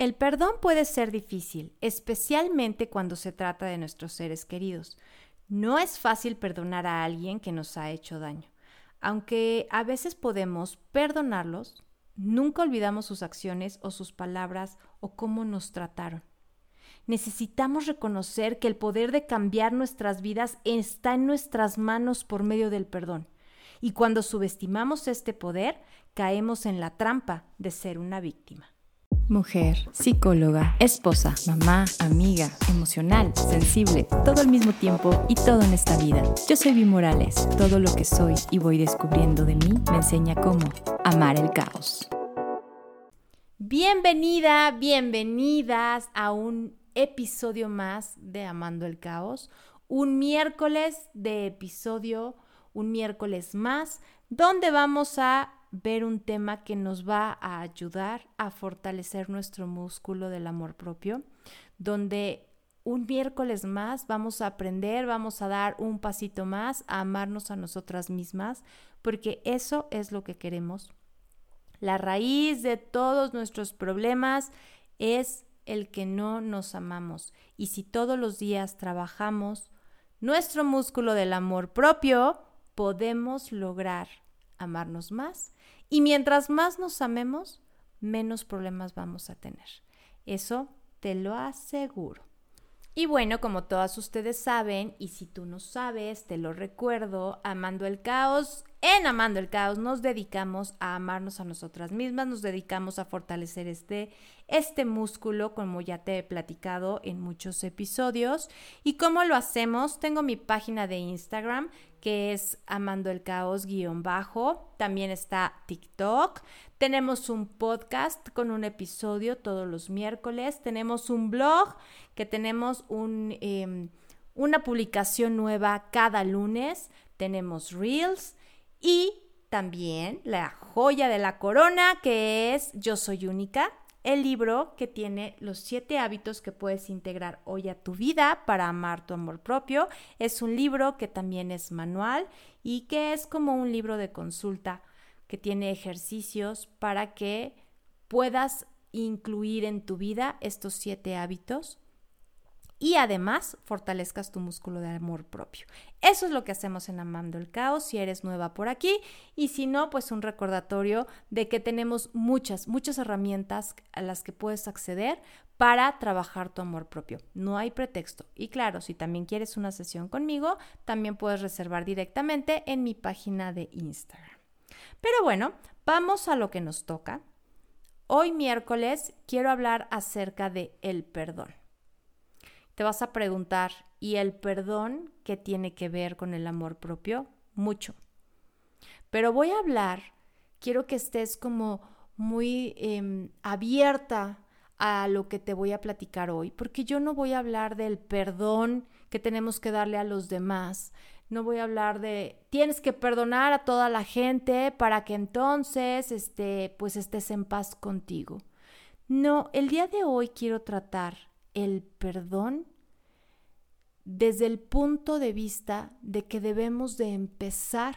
El perdón puede ser difícil, especialmente cuando se trata de nuestros seres queridos. No es fácil perdonar a alguien que nos ha hecho daño. Aunque a veces podemos perdonarlos, nunca olvidamos sus acciones o sus palabras o cómo nos trataron. Necesitamos reconocer que el poder de cambiar nuestras vidas está en nuestras manos por medio del perdón. Y cuando subestimamos este poder, caemos en la trampa de ser una víctima mujer, psicóloga, esposa, mamá, amiga, emocional, sensible, todo al mismo tiempo y todo en esta vida. Yo soy Vi Morales. Todo lo que soy y voy descubriendo de mí me enseña cómo amar el caos. Bienvenida, bienvenidas a un episodio más de Amando el Caos. Un miércoles de episodio, un miércoles más, donde vamos a ver un tema que nos va a ayudar a fortalecer nuestro músculo del amor propio, donde un miércoles más vamos a aprender, vamos a dar un pasito más a amarnos a nosotras mismas, porque eso es lo que queremos. La raíz de todos nuestros problemas es el que no nos amamos. Y si todos los días trabajamos nuestro músculo del amor propio, podemos lograr amarnos más y mientras más nos amemos, menos problemas vamos a tener. Eso te lo aseguro. Y bueno, como todas ustedes saben, y si tú no sabes, te lo recuerdo, Amando el Caos en Amando el Caos nos dedicamos a amarnos a nosotras mismas, nos dedicamos a fortalecer este, este músculo, como ya te he platicado en muchos episodios. ¿Y cómo lo hacemos? Tengo mi página de Instagram que es Amando el Caos guion bajo. También está TikTok. Tenemos un podcast con un episodio todos los miércoles. Tenemos un blog que tenemos un, em, una publicación nueva cada lunes. Tenemos reels y también la joya de la corona que es Yo Soy Única, el libro que tiene los siete hábitos que puedes integrar hoy a tu vida para amar tu amor propio. Es un libro que también es manual y que es como un libro de consulta que tiene ejercicios para que puedas incluir en tu vida estos siete hábitos y además fortalezcas tu músculo de amor propio. Eso es lo que hacemos en Amando el Caos si eres nueva por aquí y si no, pues un recordatorio de que tenemos muchas, muchas herramientas a las que puedes acceder para trabajar tu amor propio. No hay pretexto. Y claro, si también quieres una sesión conmigo, también puedes reservar directamente en mi página de Instagram. Pero bueno, vamos a lo que nos toca. Hoy miércoles quiero hablar acerca de el perdón. Te vas a preguntar, ¿y el perdón qué tiene que ver con el amor propio? Mucho. Pero voy a hablar, quiero que estés como muy em, abierta a lo que te voy a platicar hoy, porque yo no voy a hablar del perdón que tenemos que darle a los demás, no voy a hablar de tienes que perdonar a toda la gente para que entonces este pues estés en paz contigo. No, el día de hoy quiero tratar el perdón desde el punto de vista de que debemos de empezar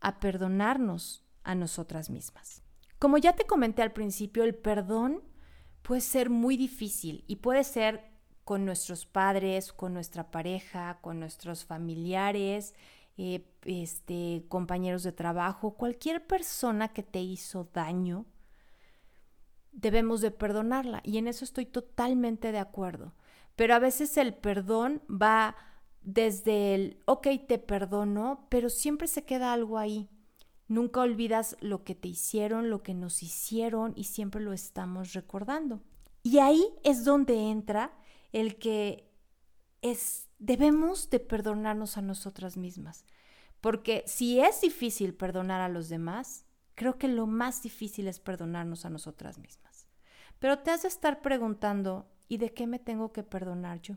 a perdonarnos a nosotras mismas. Como ya te comenté al principio, el perdón puede ser muy difícil y puede ser con nuestros padres, con nuestra pareja, con nuestros familiares, eh, este, compañeros de trabajo, cualquier persona que te hizo daño, debemos de perdonarla y en eso estoy totalmente de acuerdo. Pero a veces el perdón va desde el, ok, te perdono, pero siempre se queda algo ahí. Nunca olvidas lo que te hicieron, lo que nos hicieron y siempre lo estamos recordando. Y ahí es donde entra el que es, debemos de perdonarnos a nosotras mismas. Porque si es difícil perdonar a los demás, creo que lo más difícil es perdonarnos a nosotras mismas. Pero te has de estar preguntando, ¿y de qué me tengo que perdonar yo?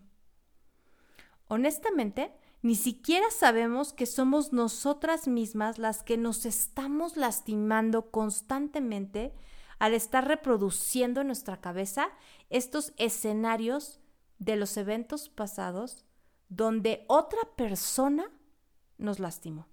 Honestamente, ni siquiera sabemos que somos nosotras mismas las que nos estamos lastimando constantemente al estar reproduciendo en nuestra cabeza estos escenarios de los eventos pasados donde otra persona nos lastimó.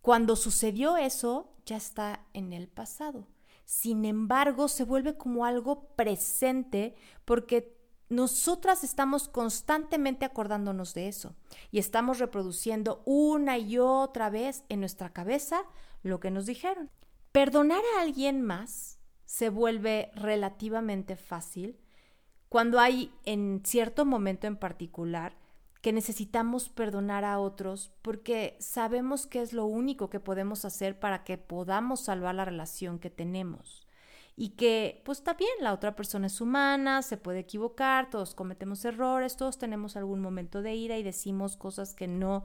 Cuando sucedió eso, ya está en el pasado. Sin embargo, se vuelve como algo presente porque nosotras estamos constantemente acordándonos de eso y estamos reproduciendo una y otra vez en nuestra cabeza lo que nos dijeron. Perdonar a alguien más se vuelve relativamente fácil cuando hay en cierto momento en particular que necesitamos perdonar a otros porque sabemos que es lo único que podemos hacer para que podamos salvar la relación que tenemos. Y que pues también la otra persona es humana, se puede equivocar, todos cometemos errores, todos tenemos algún momento de ira y decimos cosas que no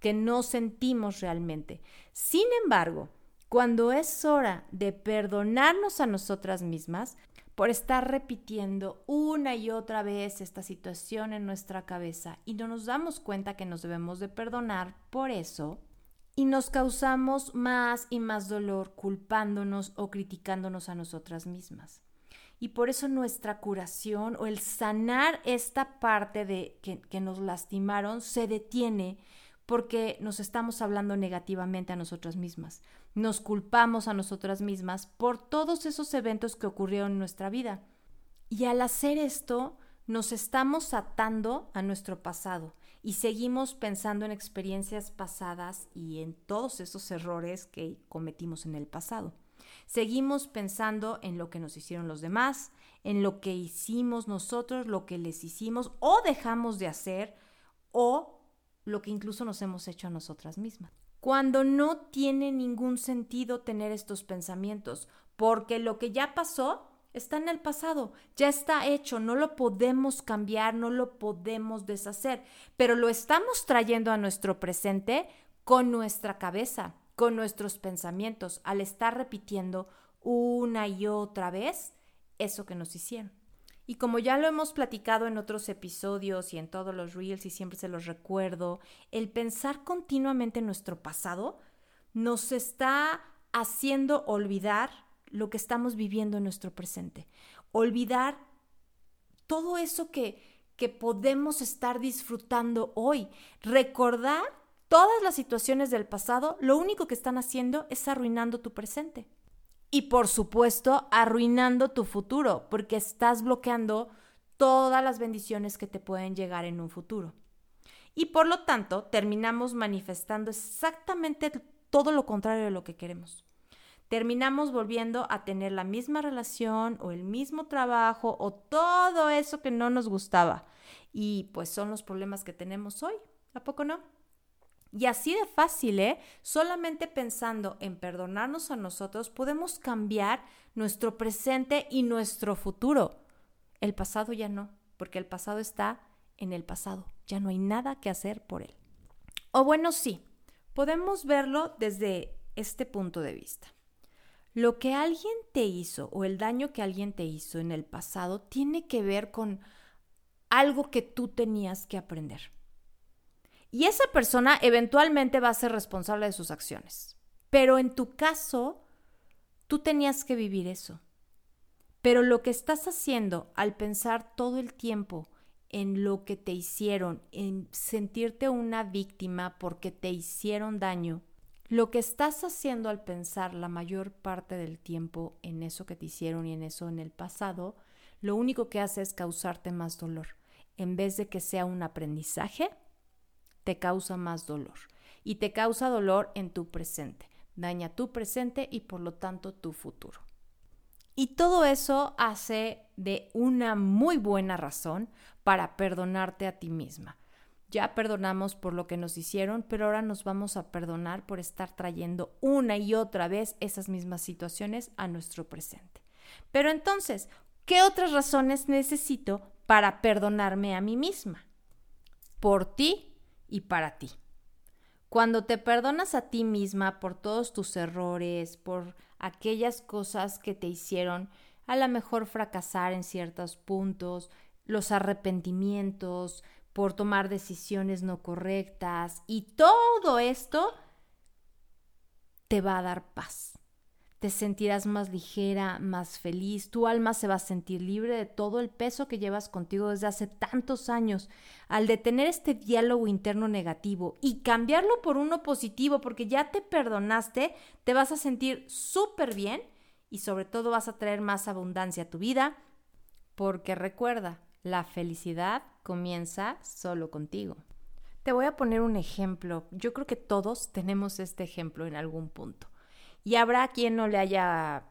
que no sentimos realmente. Sin embargo, cuando es hora de perdonarnos a nosotras mismas, por estar repitiendo una y otra vez esta situación en nuestra cabeza y no nos damos cuenta que nos debemos de perdonar por eso y nos causamos más y más dolor culpándonos o criticándonos a nosotras mismas. Y por eso nuestra curación o el sanar esta parte de que, que nos lastimaron se detiene porque nos estamos hablando negativamente a nosotras mismas. Nos culpamos a nosotras mismas por todos esos eventos que ocurrieron en nuestra vida. Y al hacer esto, nos estamos atando a nuestro pasado y seguimos pensando en experiencias pasadas y en todos esos errores que cometimos en el pasado. Seguimos pensando en lo que nos hicieron los demás, en lo que hicimos nosotros, lo que les hicimos o dejamos de hacer o lo que incluso nos hemos hecho a nosotras mismas. Cuando no tiene ningún sentido tener estos pensamientos, porque lo que ya pasó está en el pasado, ya está hecho, no lo podemos cambiar, no lo podemos deshacer, pero lo estamos trayendo a nuestro presente con nuestra cabeza, con nuestros pensamientos, al estar repitiendo una y otra vez eso que nos hicieron. Y como ya lo hemos platicado en otros episodios y en todos los reels y siempre se los recuerdo, el pensar continuamente en nuestro pasado nos está haciendo olvidar lo que estamos viviendo en nuestro presente. Olvidar todo eso que, que podemos estar disfrutando hoy. Recordar todas las situaciones del pasado, lo único que están haciendo es arruinando tu presente y por supuesto arruinando tu futuro porque estás bloqueando todas las bendiciones que te pueden llegar en un futuro. Y por lo tanto terminamos manifestando exactamente todo lo contrario de lo que queremos. Terminamos volviendo a tener la misma relación o el mismo trabajo o todo eso que no nos gustaba. Y pues son los problemas que tenemos hoy. ¿A poco no? Y así de fácil, ¿eh? Solamente pensando en perdonarnos a nosotros podemos cambiar nuestro presente y nuestro futuro. El pasado ya no, porque el pasado está en el pasado. Ya no hay nada que hacer por él. O bueno, sí, podemos verlo desde este punto de vista. Lo que alguien te hizo o el daño que alguien te hizo en el pasado tiene que ver con algo que tú tenías que aprender. Y esa persona eventualmente va a ser responsable de sus acciones. Pero en tu caso, tú tenías que vivir eso. Pero lo que estás haciendo al pensar todo el tiempo en lo que te hicieron, en sentirte una víctima porque te hicieron daño, lo que estás haciendo al pensar la mayor parte del tiempo en eso que te hicieron y en eso en el pasado, lo único que hace es causarte más dolor. En vez de que sea un aprendizaje, te causa más dolor y te causa dolor en tu presente. Daña tu presente y por lo tanto tu futuro. Y todo eso hace de una muy buena razón para perdonarte a ti misma. Ya perdonamos por lo que nos hicieron, pero ahora nos vamos a perdonar por estar trayendo una y otra vez esas mismas situaciones a nuestro presente. Pero entonces, ¿qué otras razones necesito para perdonarme a mí misma? Por ti y para ti. Cuando te perdonas a ti misma por todos tus errores, por aquellas cosas que te hicieron a lo mejor fracasar en ciertos puntos, los arrepentimientos, por tomar decisiones no correctas y todo esto te va a dar paz te sentirás más ligera, más feliz, tu alma se va a sentir libre de todo el peso que llevas contigo desde hace tantos años. Al detener este diálogo interno negativo y cambiarlo por uno positivo, porque ya te perdonaste, te vas a sentir súper bien y sobre todo vas a traer más abundancia a tu vida, porque recuerda, la felicidad comienza solo contigo. Te voy a poner un ejemplo. Yo creo que todos tenemos este ejemplo en algún punto. Y habrá quien no le haya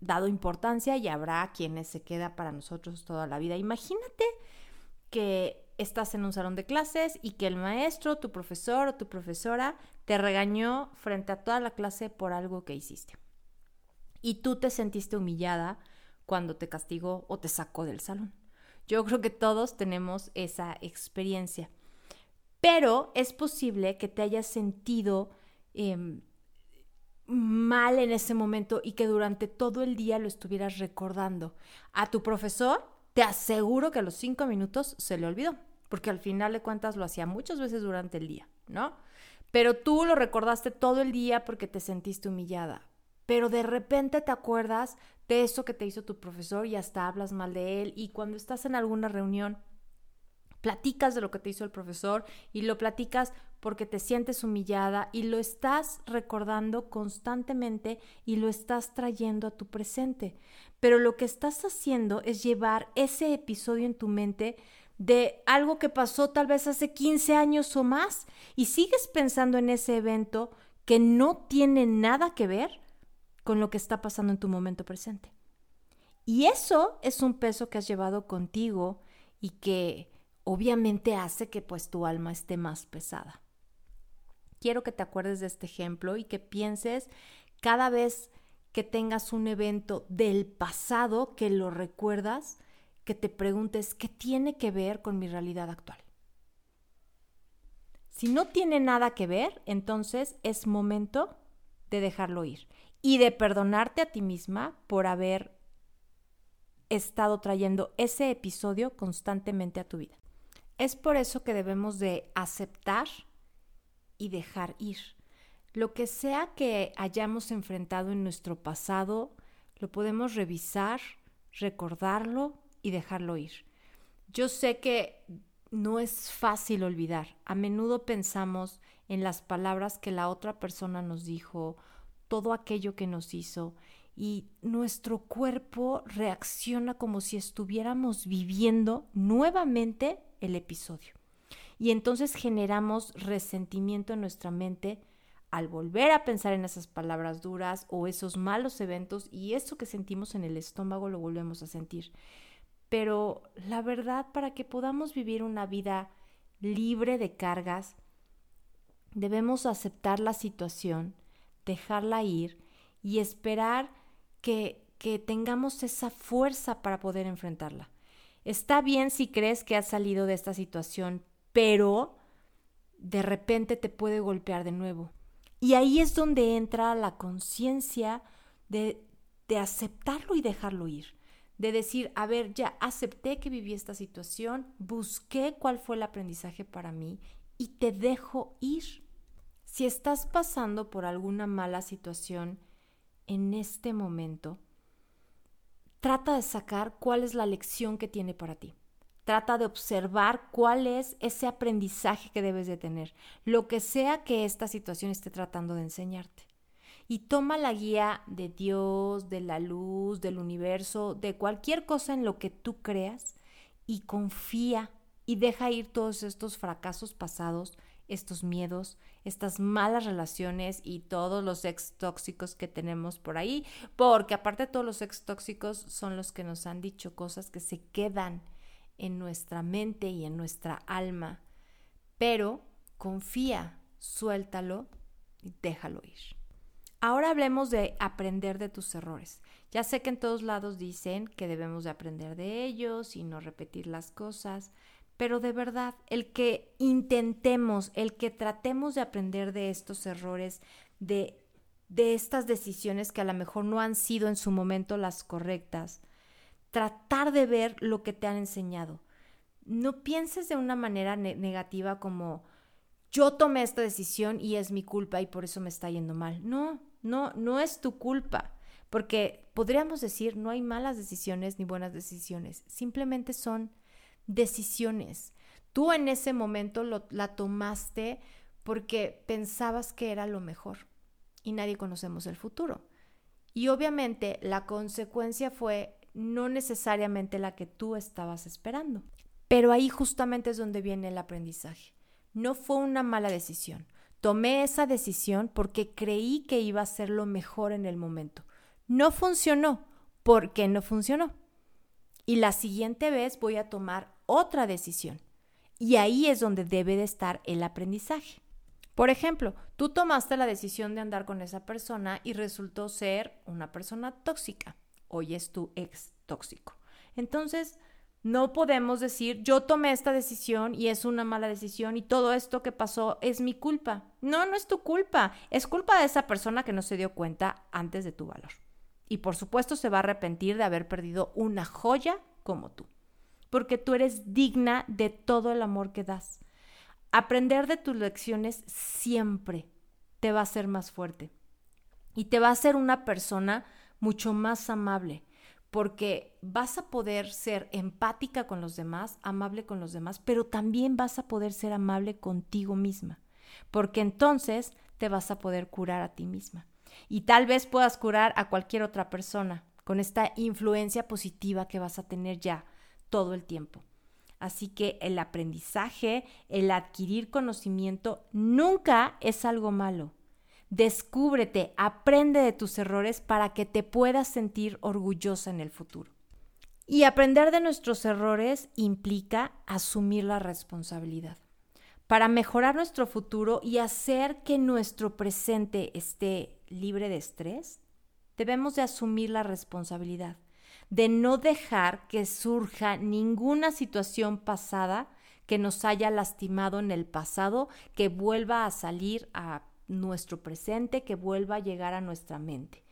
dado importancia y habrá quienes se queda para nosotros toda la vida. Imagínate que estás en un salón de clases y que el maestro, tu profesor o tu profesora te regañó frente a toda la clase por algo que hiciste. Y tú te sentiste humillada cuando te castigó o te sacó del salón. Yo creo que todos tenemos esa experiencia. Pero es posible que te hayas sentido em, mal en ese momento y que durante todo el día lo estuvieras recordando. A tu profesor, te aseguro que a los cinco minutos se le olvidó, porque al final de cuentas lo hacía muchas veces durante el día, ¿no? Pero tú lo recordaste todo el día porque te sentiste humillada. Pero de repente te acuerdas de eso que te hizo tu profesor y hasta hablas mal de él. Y cuando estás en alguna reunión, platicas de lo que te hizo el profesor y lo platicas porque te sientes humillada y lo estás recordando constantemente y lo estás trayendo a tu presente. Pero lo que estás haciendo es llevar ese episodio en tu mente de algo que pasó tal vez hace 15 años o más y sigues pensando en ese evento que no tiene nada que ver con lo que está pasando en tu momento presente. Y eso es un peso que has llevado contigo y que obviamente hace que pues tu alma esté más pesada. Quiero que te acuerdes de este ejemplo y que pienses cada vez que tengas un evento del pasado que lo recuerdas, que te preguntes qué tiene que ver con mi realidad actual. Si no tiene nada que ver, entonces es momento de dejarlo ir y de perdonarte a ti misma por haber estado trayendo ese episodio constantemente a tu vida. Es por eso que debemos de aceptar y dejar ir. Lo que sea que hayamos enfrentado en nuestro pasado, lo podemos revisar, recordarlo y dejarlo ir. Yo sé que no es fácil olvidar. A menudo pensamos en las palabras que la otra persona nos dijo, todo aquello que nos hizo, y nuestro cuerpo reacciona como si estuviéramos viviendo nuevamente el episodio. Y entonces generamos resentimiento en nuestra mente al volver a pensar en esas palabras duras o esos malos eventos y eso que sentimos en el estómago lo volvemos a sentir. Pero la verdad, para que podamos vivir una vida libre de cargas, debemos aceptar la situación, dejarla ir y esperar que, que tengamos esa fuerza para poder enfrentarla. Está bien si crees que has salido de esta situación, pero de repente te puede golpear de nuevo. Y ahí es donde entra la conciencia de, de aceptarlo y dejarlo ir. De decir, a ver, ya acepté que viví esta situación, busqué cuál fue el aprendizaje para mí y te dejo ir. Si estás pasando por alguna mala situación en este momento, trata de sacar cuál es la lección que tiene para ti. Trata de observar cuál es ese aprendizaje que debes de tener, lo que sea que esta situación esté tratando de enseñarte. Y toma la guía de Dios, de la luz, del universo, de cualquier cosa en lo que tú creas y confía y deja ir todos estos fracasos pasados estos miedos, estas malas relaciones y todos los ex tóxicos que tenemos por ahí, porque aparte todos los ex tóxicos son los que nos han dicho cosas que se quedan en nuestra mente y en nuestra alma. Pero confía, suéltalo y déjalo ir. Ahora hablemos de aprender de tus errores. Ya sé que en todos lados dicen que debemos de aprender de ellos y no repetir las cosas, pero de verdad, el que intentemos, el que tratemos de aprender de estos errores, de, de estas decisiones que a lo mejor no han sido en su momento las correctas, tratar de ver lo que te han enseñado. No pienses de una manera negativa como yo tomé esta decisión y es mi culpa y por eso me está yendo mal. No, no, no es tu culpa. Porque podríamos decir, no hay malas decisiones ni buenas decisiones, simplemente son decisiones. Tú en ese momento la tomaste porque pensabas que era lo mejor y nadie conocemos el futuro. Y obviamente la consecuencia fue no necesariamente la que tú estabas esperando. Pero ahí justamente es donde viene el aprendizaje. No fue una mala decisión. Tomé esa decisión porque creí que iba a ser lo mejor en el momento. No funcionó. ¿Por qué no funcionó? Y la siguiente vez voy a tomar otra decisión. Y ahí es donde debe de estar el aprendizaje. Por ejemplo, tú tomaste la decisión de andar con esa persona y resultó ser una persona tóxica. Hoy es tu ex tóxico. Entonces, no podemos decir, yo tomé esta decisión y es una mala decisión y todo esto que pasó es mi culpa. No, no es tu culpa. Es culpa de esa persona que no se dio cuenta antes de tu valor. Y por supuesto se va a arrepentir de haber perdido una joya como tú. Porque tú eres digna de todo el amor que das. Aprender de tus lecciones siempre te va a hacer más fuerte y te va a hacer una persona mucho más amable, porque vas a poder ser empática con los demás, amable con los demás, pero también vas a poder ser amable contigo misma, porque entonces te vas a poder curar a ti misma. Y tal vez puedas curar a cualquier otra persona con esta influencia positiva que vas a tener ya todo el tiempo. Así que el aprendizaje, el adquirir conocimiento, nunca es algo malo. Descúbrete, aprende de tus errores para que te puedas sentir orgullosa en el futuro. Y aprender de nuestros errores implica asumir la responsabilidad. Para mejorar nuestro futuro y hacer que nuestro presente esté libre de estrés, debemos de asumir la responsabilidad de no dejar que surja ninguna situación pasada que nos haya lastimado en el pasado, que vuelva a salir a nuestro presente, que vuelva a llegar a nuestra mente.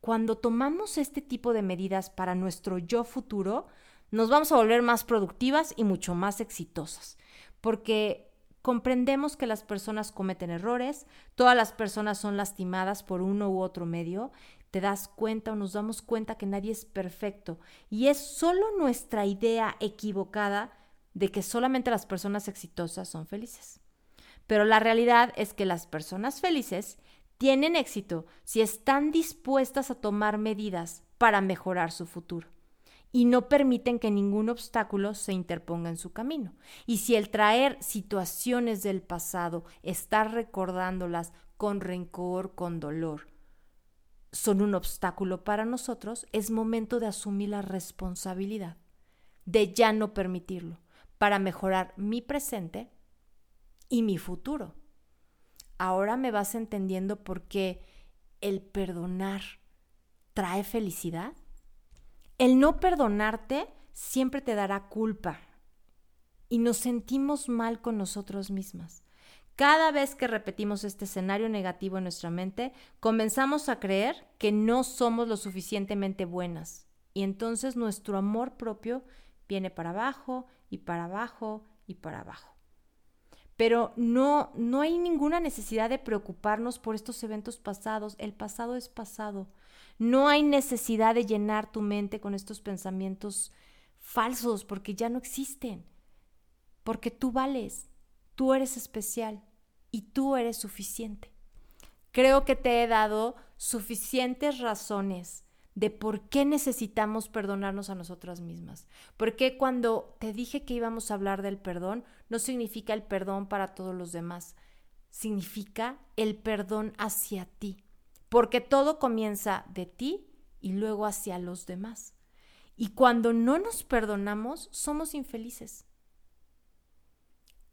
Cuando tomamos este tipo de medidas para nuestro yo futuro, nos vamos a volver más productivas y mucho más exitosas, porque comprendemos que las personas cometen errores, todas las personas son lastimadas por uno u otro medio te das cuenta o nos damos cuenta que nadie es perfecto y es solo nuestra idea equivocada de que solamente las personas exitosas son felices. Pero la realidad es que las personas felices tienen éxito si están dispuestas a tomar medidas para mejorar su futuro y no permiten que ningún obstáculo se interponga en su camino. Y si el traer situaciones del pasado, estar recordándolas con rencor, con dolor, son un obstáculo para nosotros, es momento de asumir la responsabilidad, de ya no permitirlo, para mejorar mi presente y mi futuro. Ahora me vas entendiendo por qué el perdonar trae felicidad. El no perdonarte siempre te dará culpa y nos sentimos mal con nosotros mismas. Cada vez que repetimos este escenario negativo en nuestra mente, comenzamos a creer que no somos lo suficientemente buenas y entonces nuestro amor propio viene para abajo y para abajo y para abajo. Pero no, no hay ninguna necesidad de preocuparnos por estos eventos pasados. El pasado es pasado. No hay necesidad de llenar tu mente con estos pensamientos falsos porque ya no existen. Porque tú vales, Tú eres especial y tú eres suficiente. Creo que te he dado suficientes razones de por qué necesitamos perdonarnos a nosotras mismas. Porque cuando te dije que íbamos a hablar del perdón, no significa el perdón para todos los demás, significa el perdón hacia ti. Porque todo comienza de ti y luego hacia los demás. Y cuando no nos perdonamos, somos infelices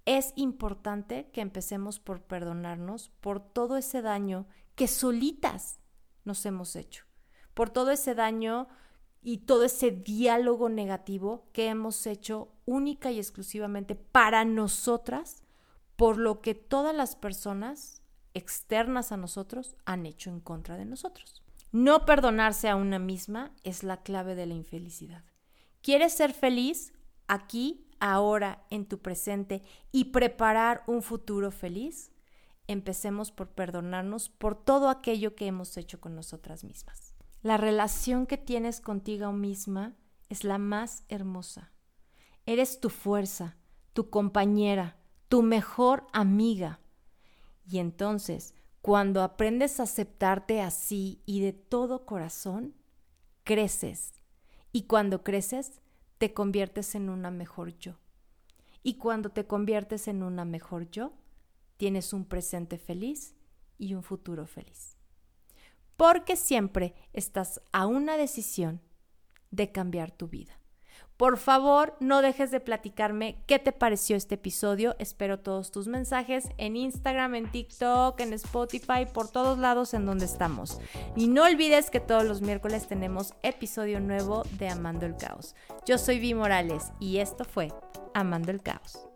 es importante que empecemos por perdonarnos por todo ese daño que solitas nos hemos hecho, por todo ese daño y todo ese diálogo negativo que hemos hecho única y exclusivamente para nosotras, por lo que todas las personas externas a nosotros han hecho en contra de nosotros. No perdonarse a una misma es la clave de la infelicidad. ¿Quieres ser feliz? Aquí ahora, en tu presente y preparar un futuro feliz, empecemos por perdonarnos por todo aquello que hemos hecho con nosotras mismas. La relación que tienes contigo misma es la más hermosa. Eres tu fuerza, tu compañera, tu mejor amiga. Y entonces, Cuando aprendes a aceptarte así y de todo corazón, creces. Y cuando creces, te conviertes en una mejor yo. Y cuando te conviertes en una mejor yo, tienes un presente feliz y un futuro feliz. Porque siempre estás a una decisión de cambiar tu vida. Por favor, no dejes de platicarme qué te pareció este episodio. Espero todos tus mensajes en Instagram, en TikTok, en Spotify, por todos lados en donde estamos. Y no olvides que todos los miércoles tenemos episodio nuevo de Amando el Caos. Yo soy Vi Morales y esto fue Amando el Caos.